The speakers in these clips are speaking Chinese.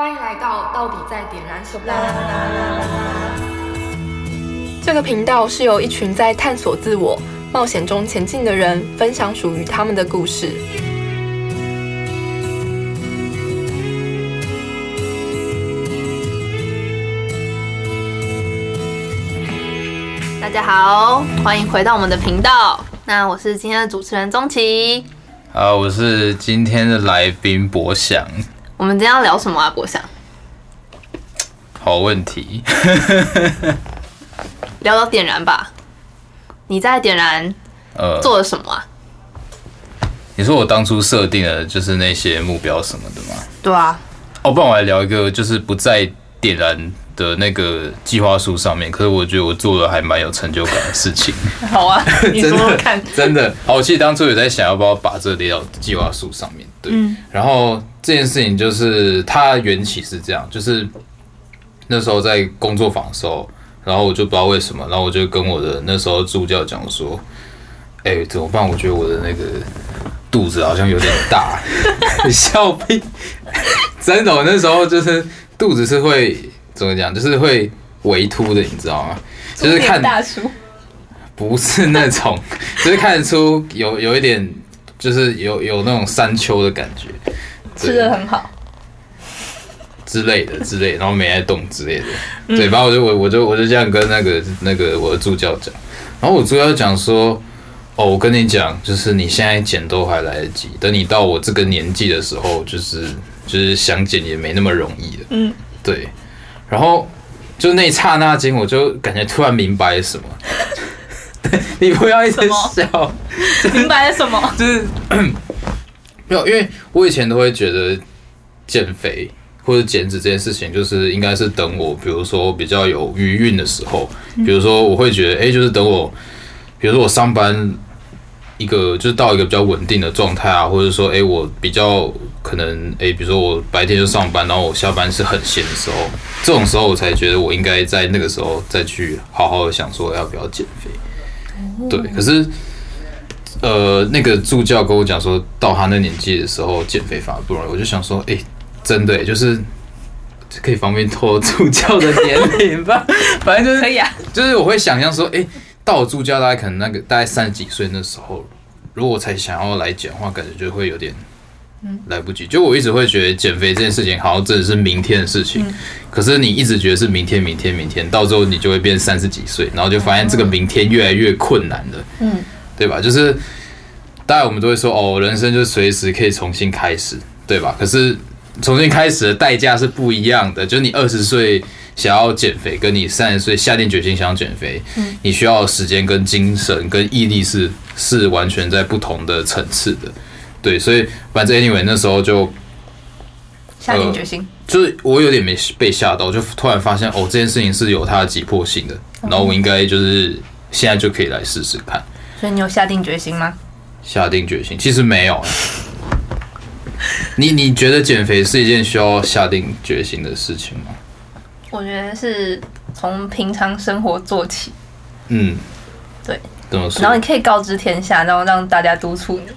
欢迎来到到底在点燃什么？这个频道是由一群在探索自我、冒险中前进的人分享属于他们的故事。大家好，欢迎回到我们的频道。那我是今天的主持人钟琪。好，我是今天的来宾博翔。我们今天要聊什么啊？博翔，好问题。聊到点燃吧。你在点燃呃，做了什么啊？你说我当初设定的就是那些目标什么的吗？对啊，哦，不然我来聊一个，就是不在点燃的那个计划书上面，可是我觉得我做的还蛮有成就感的事情。好啊，你说说看。真的。好，我其实当初有在想要不要把这个列到计划书上面，对。嗯然后这件事情就是它缘起是这样，就是那时候在工作坊的时候，然后我就不知道为什么，然后我就跟我的那时候助教讲说，哎、怎么办？我觉得我的那个肚子好像有点大，笑屁！真的，我那时候就是肚子是会怎么讲，就是会微凸的，你知道吗？就是看大叔，不是那种，就是看得出有有一点，就是有有那种山丘的感觉，吃的很好。之类的 之类的，然后没爱动之类的，对，然后我就我我就我就这样跟那个那个我的助教讲，然后我助教讲说，哦，我跟你讲，就是你现在减都还来得及，等你到我这个年纪的时候，就是就是想减也没那么容易了，嗯，对，然后就那一刹那间，我就感觉突然明白了什么。对你不要一直笑，明白了什么？就是没有，因为我以前都会觉得减肥或者减脂这件事情，就是应该是等我，比如说比较有余韵的时候，比如说我会觉得，哎、就是等我，比如说我上班一个就是到一个比较稳定的状态啊，或者说，哎、我比较可能，哎、比如说我白天就上班，然后我下班是很闲的时候，这种时候我才觉得我应该在那个时候再去好好的想说要不要减肥。对，可是呃，那个助教跟我讲说，到他那年纪的时候减肥反而不容易，我就想说，哎、真的、欸，就是可以方便透助教的年龄吧，反正就是可以啊。就是我会想象说，哎、到我助教大概可能那个大概三十几岁那时候，如果我才想要来减的话，感觉就会有点。来不及，就我一直会觉得减肥这件事情好像真的是明天的事情，可是你一直觉得是明天、明天、明天，到最后你就会变三十几岁，然后就发现这个明天越来越困难了，嗯，对吧？就是大概我们都会说，哦，人生就随时可以重新开始，对吧？可是重新开始的代价是不一样的，就是你二十岁想要减肥，跟你三十岁下定决心想要减肥，你需要时间跟精神跟毅力是是完全在不同的层次的。对，所以反正 anyway 那时候就下定决心。就是我有点没被吓到，就突然发现哦，这件事情是有它的急迫性的，然后我应该就是现在就可以来试试看，所以你有下定决心吗？下定决心。其实没有，你你觉得减肥是一件需要下定决心的事情吗？我觉得是从平常生活做起，嗯，对，怎么说？然后你可以告知天下，然后让大家督促你。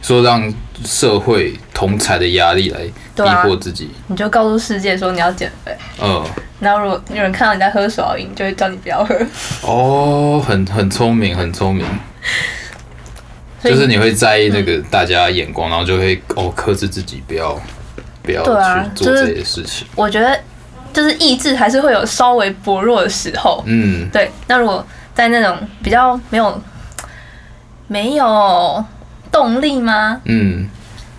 说让社会同才的压力来逼迫自己，你就告诉世界说你要减肥，嗯，然后如果有人看到你在喝手摇饮，就会叫你不要喝。哦，很很聪明，很聪明。就是你会在意那个大家眼光，然后就会哦克制自己，不要不要去做就是这些事情。我觉得就是意志还是会有稍微薄弱的时候。嗯，对，那如果在那种比较没有没有动力吗？嗯，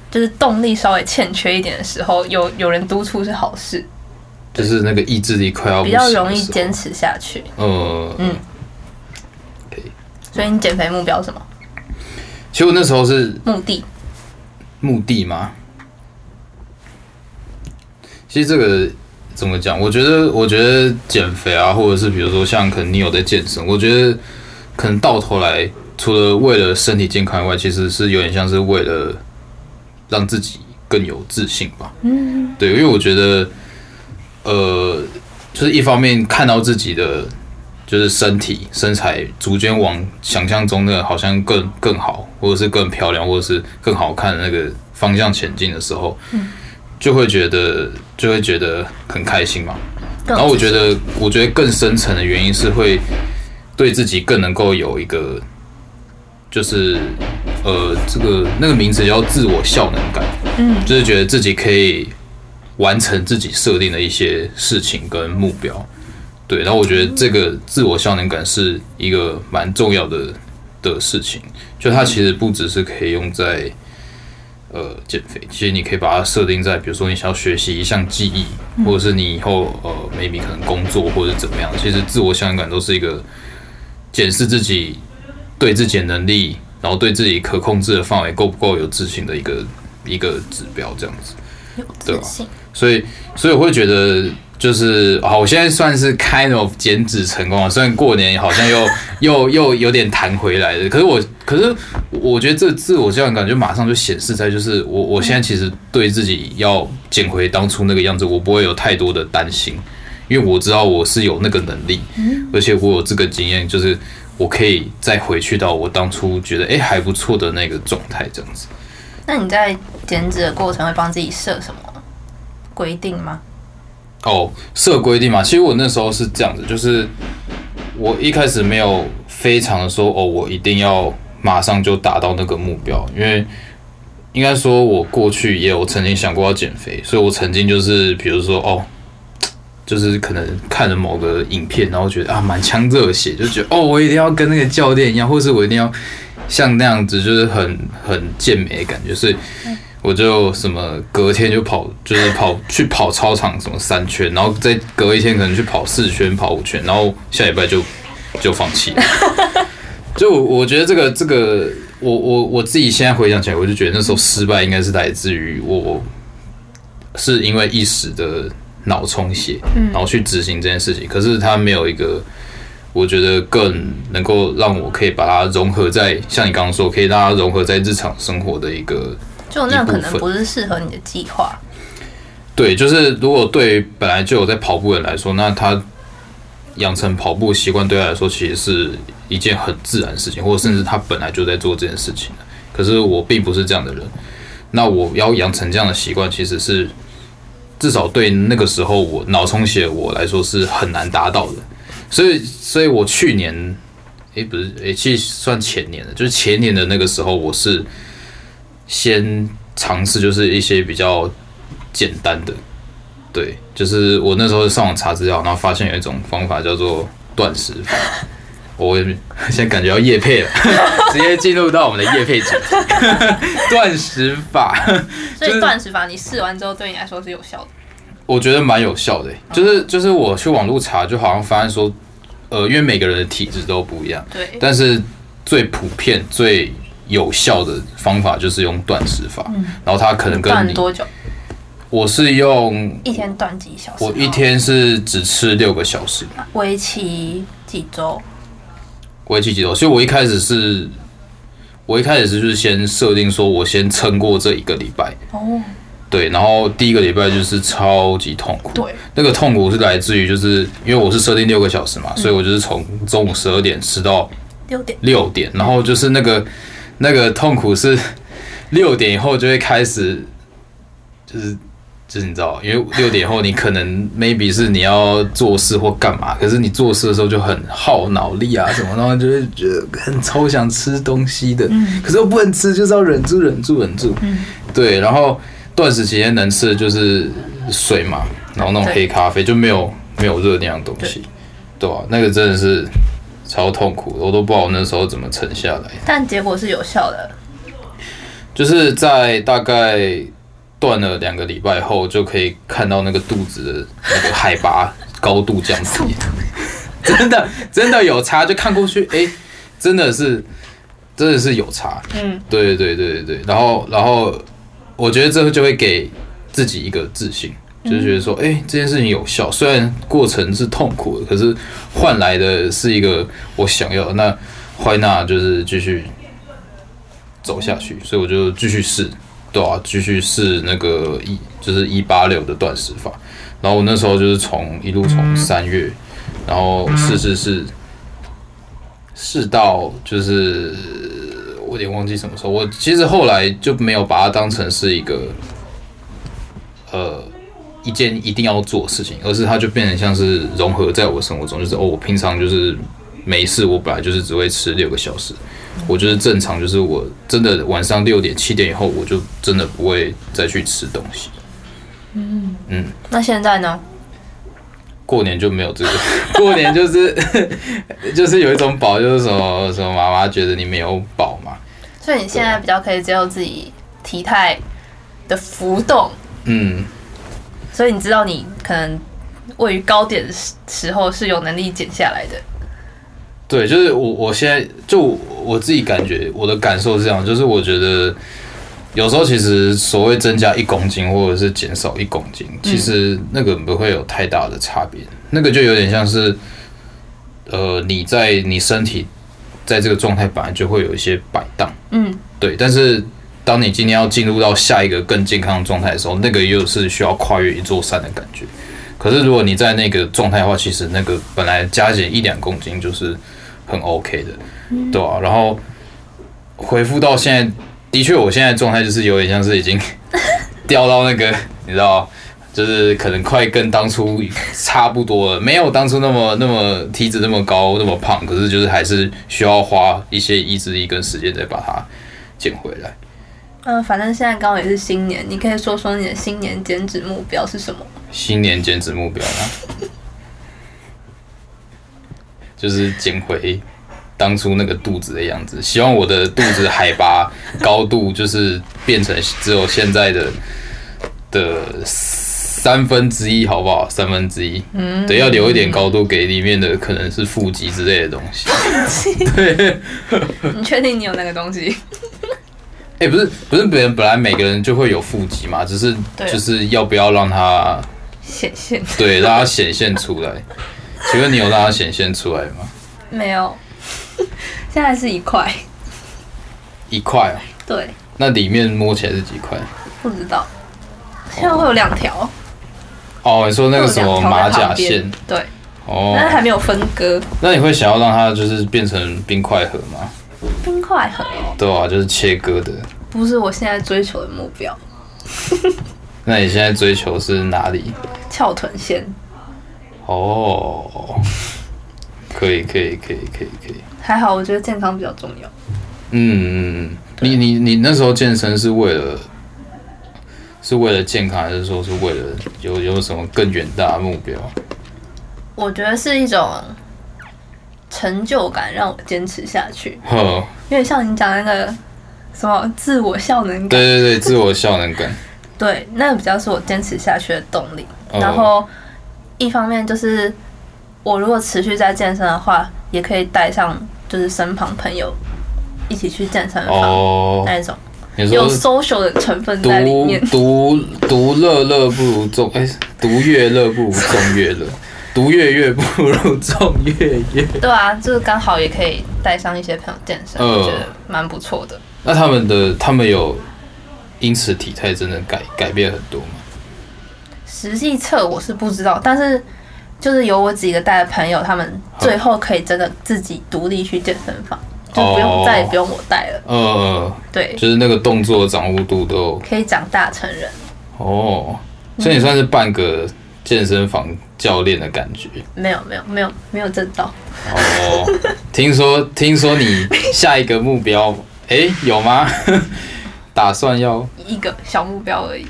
就是动力稍微欠缺一点的时候，有有人督促是好事，就是那个意志力快要比较容易坚。持下去。呃，嗯。所以你减肥目标是什么？其实我那时候是目的？目的吗。其实这个怎么讲？我觉得，我觉得减肥啊，或者是比如说像可能你有在健身，我觉得可能到头来，除了为了身体健康以外，其实是有点像是为了让自己更有自信吧。嗯，对，因为我觉得，呃，就是一方面看到自己的就是身体身材逐渐往想象中的好像更更好，或者是更漂亮，或者是更好看的那个方向前进的时候，就会觉得就会觉得很开心嘛。然后我觉得，我觉得更深层的原因是会对自己更能够有一个，就是呃，这个那个名字叫自我效能感，嗯，就是觉得自己可以完成自己设定的一些事情跟目标，对。然后我觉得这个自我效能感是一个蛮重要的的事情，就它其实不只是可以用在。呃，减肥其实你可以把它设定在，比如说你想要学习一项技艺，或者是你以后呃，maybe 可能工作或者怎么样。其实自我效能感都是一个检视自己对自己的能力，然后对自己可控制的范围够不够有自信的一个一个指标，这样子。有对吧所以，所以我会觉得，就是好，我现在算是 kind of 减脂成功了。虽然过年好像又 又又有点弹回来的，可是我，可是我觉得这自我这样感觉马上就显示在，就是我我现在其实对自己要减回当初那个样子，我不会有太多的担心，因为我知道我是有那个能力，而且我有这个经验，就是我可以再回去到我当初觉得哎、诶还不错的那个状态，这样子。那你在减脂的过程会帮自己设什么规定吗？哦，设规定嘛，其实我那时候是这样子，就是我一开始没有非常的说哦，我一定要马上就达到那个目标，因为应该说我过去也有曾经想过要减肥，所以我曾经就是比如说哦，就是可能看了某个影片，然后觉得啊满腔热血，就觉得哦，我一定要跟那个教练一样，或是我一定要像那样子，就是很很健美的感觉，所以我就什么隔天就跑，就是跑去跑操场什么三圈，然后再隔一天可能去跑四圈、跑五圈，然后下礼拜就就放弃了。就我我觉得这个这个，我我我自己现在回想起来，我就觉得那时候失败应该是来自于我是因为一时的脑充血，然后去执行这件事情，可是它没有一个。我觉得更能够让我可以把它融合在，像你刚刚说，可以让它融合在日常生活的一个就那可能不是适合你的计划，对，就是如果对于本来就有在跑步的人来说，那他养成跑步习惯对他来说其实是一件很自然的事情，或者甚至他本来就在做这件事情的。可是我并不是这样的人，那我要养成这样的习惯，其实是至少对那个时候我脑充血我来说是很难达到的。所以，所以我去年，诶，不是，诶，其实算前年的，就是前年的那个时候，我是先尝试就是一些比较简单的，对，就是我那时候上网查资料，然后发现有一种方法叫做断食法。我现在感觉要夜配了，直接进入到我们的夜配主题。断食法，所以断食法你试完之后对你来说是有效的。我觉得蛮有效的欸、就是就是我去网络查，就好像发现说，呃，因为每个人的体质都不一样，对，但是最普遍、最有效的方法就是用断食法，然后它可能跟你，断多久？我是用一天断几小时？我一天是只吃六个小时，为期几周？为期几周？所以我一开始是，我一开始是就是先设定说我先撑过这一个礼拜，哦，对，然后第一个礼拜就是超级痛苦，对，那个痛苦是来自于就是因为我是设定六个小时嘛，所以我就是从中午十二点吃到六点。六点，然后就是那个那个痛苦是 六点以后就会开始，就是就是你知道，因为六点后你可能 maybe 是你要做事或干嘛，可是你做事的时候就很耗脑力啊什么，然后就会觉得很超想吃东西的，可是又不能吃，就是要忍住忍住忍住，对，然后断食期间能吃的就是水嘛，然后那种黑咖啡就没有没有热量的东西，对。吧、那个真的是超痛苦的，我都不知道我那时候怎么沉下来。但结果是有效的。就是在大概断了两个礼拜后，就可以看到那个肚子的那个海拔 高度降低，真的真的有差，就看过去，哎、真的是真的是有差，嗯，对对对对对，然后然后我觉得这就会给自己一个自信。就是觉得说，哎、这件事情有效，虽然过程是痛苦的，可是换来的是一个我想要的。那坏那就是继续走下去，所以我就继续试，对啊，继续试那个一就是一八六的断食法。然后我那时候就是从一路从三月，然后试试试试到就是我有点忘记什么时候。我其实后来就没有把它当成是一个呃一件一定要做的事情，而是它就变成像是融合在我生活中，就是哦，我平常就是没事，我本来就是只会吃六个小时，我就是正常，就是我真的晚上六点七点以后，我就真的不会再去吃东西。嗯。嗯。那现在呢？过年就没有这个，过年就是 就是有一种饱，就是什么什么妈妈觉得你没有饱嘛，所以你现在比较可以接受自己体态的浮动，嗯，所以你知道你可能位于高点的时时候是有能力减下来的。对，就是我我现在就我自己感觉我的感受是这样，就是我觉得有时候其实所谓增加一公斤或者是减少一公斤，其实那个不会有太大的差别，那个就有点像是呃你在你身体在这个状态本来就会有一些摆荡，嗯，对，但是当你今天要进入到下一个更健康的状态的时候，那个又是需要跨越一座山的感觉。可是如果你在那个状态的话，其实那个本来加减一两公斤就是很 OK 的，对啊，然后恢复到现在，的确我现在状态就是有点像是已经 掉到那个，你知道。就是可能快跟当初差不多了，没有当初那么那么体脂那么高那么胖，可是就是还是需要花一些意志力跟时间再把它减回来。嗯、反正现在刚好也是新年，你可以说说你的新年减脂目标是什么？新年减脂目标呢，就是减回当初那个肚子的样子。希望我的肚子海拔高度就是变成只有现在的的三分之一，好不好？三分之一，嗯，对，要留一点高度给里面的可能是腹肌之类的东西。对你确定你有那个东西？哎、不是不是，别人本来每个人就会有腹肌嘛，只是就是要不要让它显现 对让它显现出来。请问你有让它显现出来吗？没有？现在是一块，一块啊，对，那里面摸起来是几块？不知道。现在会有两条，哦，你说那个什么马甲线，对，哦，但是还没有分割。那你会想要让它就是变成冰块盒吗？冰块盒哦，对啊，就是切割的。不是我现在追求的目标。那你现在追求是哪里？翘臀线哦，可以，可以，可以，可以，可以。还好，我觉得健康比较重要。嗯嗯嗯，你你你那时候健身是为了是为了健康，还是说是为了有有什么更远大的目标？我觉得是一种成就感，让我坚持下去。呵，因为像你讲那个什么自我效能感，对对对，自我效能感。对，那个比较是我坚持下去的动力。哦然后一方面就是我如果持续在健身的话，也可以带上就是身旁朋友一起去健身房、哦，那一种，有 social 的成分在里面。独独乐乐不如众哎，独乐乐不如众乐乐，独月月不如众月月。对啊，就是刚好也可以带上一些朋友健身，嗯我觉得蛮不错的。那他们的他们有因此体态真的改改变很多吗？实际测我是不知道，但是就是有我几个带的朋友，他们最后可以真的自己独立去健身房，就不用、哦再也不用我带了。呃，对，就是那个动作掌握度都可以长大成人。哦，所以你算是半个健身房教练的感觉没有没有没有没有挣到，哦。听说听说你下一个目标，诶，有吗？打算要一个小目标而已。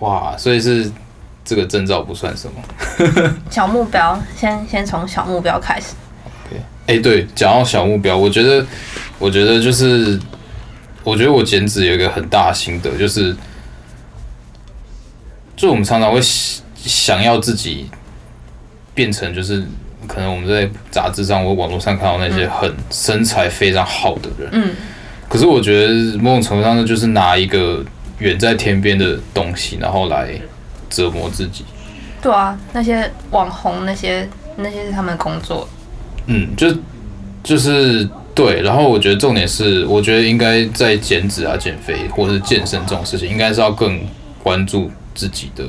哇，所以是这个证照不算什么。小目标，先先从小目标开始。哎、对，讲到小目标，我觉得，我觉得就是，我觉得我减脂有一个很大的心得，就是，就我们常常会想想要自己变成，就是可能我们在杂志上或网络上看到那些很身材非常好的人，嗯，可是我觉得某种程度上呢，就是拿一个远在天边的东西，然后来折磨自己。对啊，那些网红那些那些是他们的工作。嗯，就就是对，然后我觉得重点是，我觉得应该在减脂啊、减肥或者是健身这种事情，应该是要更关注自己的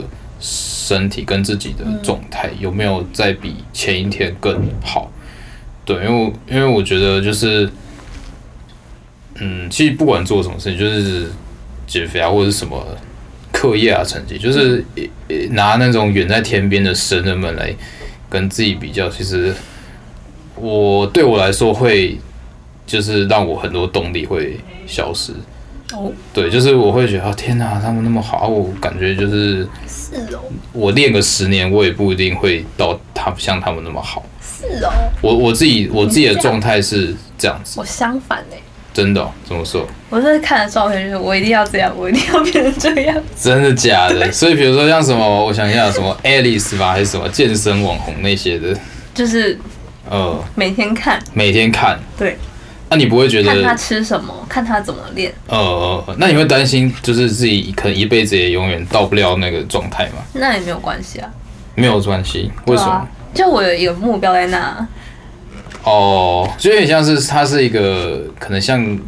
身体跟自己的状态、有没有在比前一天更好。对，因为因为我觉得就是，嗯，其实不管做什么事情，就是减肥啊或者是什么课业啊成绩，就是拿那种远在天边的神人们来跟自己比较，其实我对我来说会就是让我很多动力会消失。哦，对，就是我会觉得，啊天哪，他们那么好，我感觉就是是哦，我练个十年，我也不一定会到他们像他们那么好。是哦，我我自己我自己的状态是这样子，我相反哎，真的哦、怎么说？我是看了照片，就是我一定要这样，我一定要变成这样。真的假的？所以比如说像什么，我想一下，什么 Alice 吧，还是什么健身网红那些的，就是呃，每天看，每天看，对，那你不会觉得看他，吃什么，看他怎么练，呃，那你会担心，就是自己可能一辈子也永远到不了那个状态吗？那也没有关系啊。没有关系，为什么？啊？就我有一个目标在那，哦，就有点像是他是一个可能像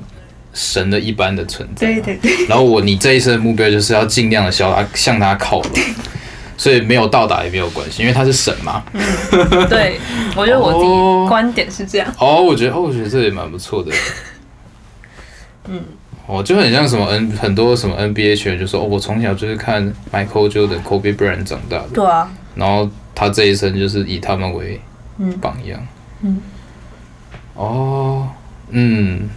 神的一般的存在，对对对，然后我你这一生的目标就是要尽量的向他向他靠拢，所以没有到达也没有关系，因为他是神嘛。对，我觉得我自哦己观点是这样。哦，我觉得哦，我觉得这也蛮不错的。嗯，哦，就很像什么 N 很多什么 NBA 球员就说哦，我从小就是看 Michael Jordan、Kobe Bryant 长大的，对啊，然后他这一生就是以他们为嗯榜样。嗯，哦，嗯，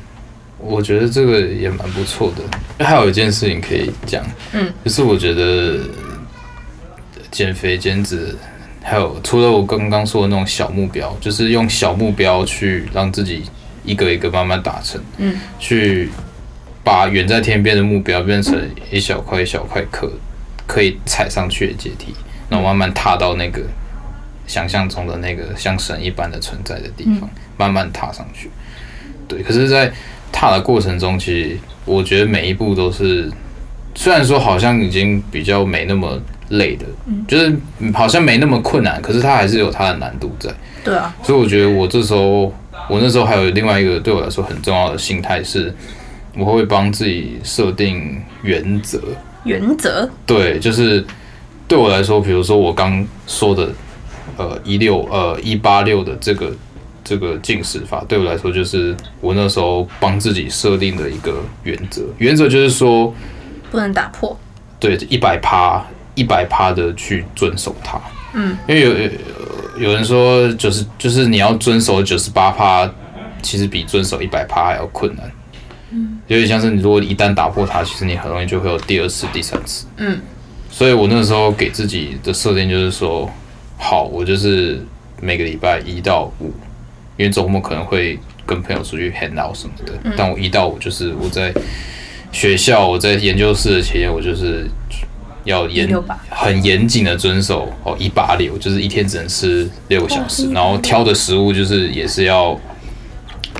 我觉得这个也蛮不错的。还有一件事情可以讲，嗯，就是我觉得减肥减脂，还有除了我刚刚说的那种小目标，就是用小目标去让自己一个一个慢慢达成，嗯，去把远在天边的目标变成一小块一小块可可以踩上去的阶梯，然后慢慢踏到那个想象中的那个像神一般的存在的地方，慢慢踏上去。对，可是，在踏的过程中，其实我觉得每一步都是，虽然说好像已经比较没那么累的，就是嗯好像没那么困难，可是它还是有它的难度在。对啊，所以我觉得我这时候，我那时候还有另外一个对我来说很重要的心态是，我会帮自己设定原则。原则，对，就是对我来说，比如说我刚说的，呃，一六呃一八六的这个这个进食法，对我来说就是我那时候帮自己设定的一个原则。原则就是说，不能打破。对一百趴一百趴的去遵守它。嗯，因为有有有人说，就是就是你要遵守九十八趴，其实比遵守一百趴还要困难。嗯，有点像是你如果一旦打破它，其实你很容易就会有第二次、第三次。嗯，所以我那时候给自己的设定就是说，好，我就是每个礼拜一到五，因为周末可能会跟朋友出去 hang out 什么的，但我一到五就是我在学校，我在研究室的期间，我就是要严很严谨的遵守哦一八六，就是一天只能吃六个小时，然后挑的食物就是也是要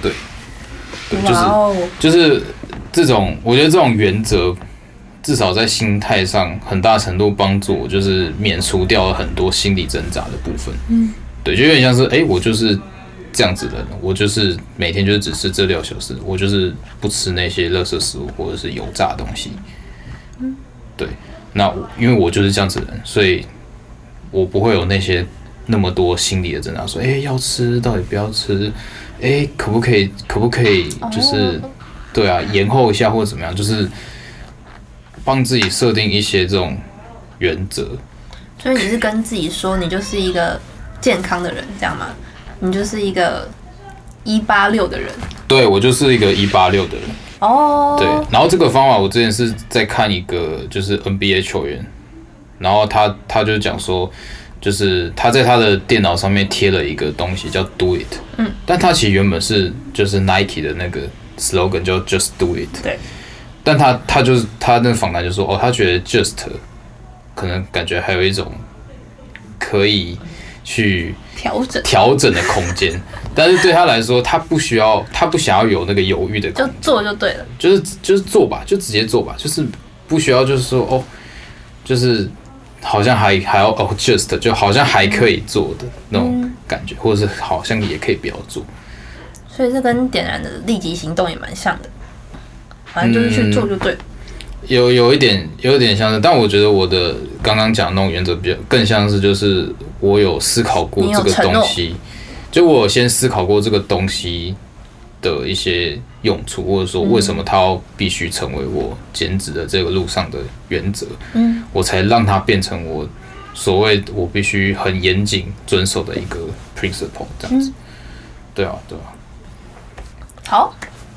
对对，就是就是这种，我觉得这种原则，至少在心态上很大程度帮助我，就是免除掉了很多心理挣扎的部分。嗯，对，就有点像是，哎、我就是这样子的人，我就是每天就是只吃这六小时，我就是不吃那些垃圾食物或者是油炸东西。嗯，对，那我因为我就是这样子的人，所以我不会有那些那么多心理的挣扎，说，哎、要吃到底不要吃，哎、可不可以，可不可以，就是。哦对啊，延后一下或者怎么样，就是帮自己设定一些这种原则。所以你是跟自己说，你就是一个健康的人，这样吗？你就是一个一八六的人。对我就是一个一八六的人，哦，对。然后这个方法我之前是在看一个就是 NBA 球员，然后他他就讲说，就是他在他的电脑上面贴了一个东西叫 Do It，嗯，但他其实原本是就是 Nike 的那个 slogan 叫 Just Do It，对。但他他就是他那个访谈就说，哦，他觉得 Just 可能感觉还有一种可以去调整调整的空间，但是对他来说，他不需要，他不想要有那个犹豫的空就做就对了。就是就是做吧，就直接做吧，就是不需要就是说哦，就是好像还还要哦 just 就好像还可以做的那种感觉，或者是好像也可以不要做。所以这跟点燃的立即行动也蛮像的，反正就是去做就对了。有有一点有一点像是，但我觉得我的刚刚讲的那种原则比较更像是就是我有思考过这个东西，就我先思考过这个东西的一些用处，或者说为什么它要必须成为我减脂的这个路上的原则，嗯，我才让它变成我所谓我必须很严谨遵守的一个 principle 这样子。对啊，对啊。好，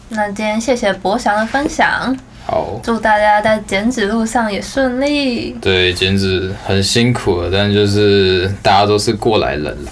那今天谢谢博翔的分享，好，祝大家在减脂路上也顺利。对，减脂很辛苦了，但就是大家都是过来人啦。